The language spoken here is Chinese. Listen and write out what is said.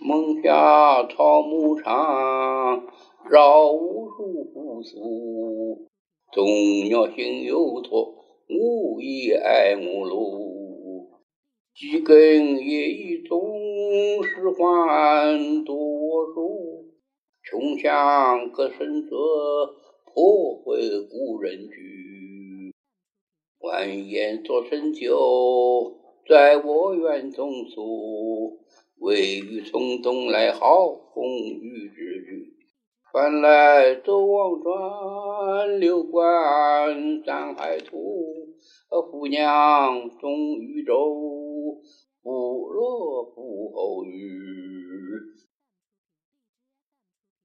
梦下草木长，绕无数复苏。众鸟心有托，无以爱慕路。几根叶一种，是还多我数。穷乡隔生者，破坏故人居。万言作成就，在我园中宿。未雨从东来，好风雨之句。帆来舟往川，流观山海图。姑娘终于舟，不落不偶遇。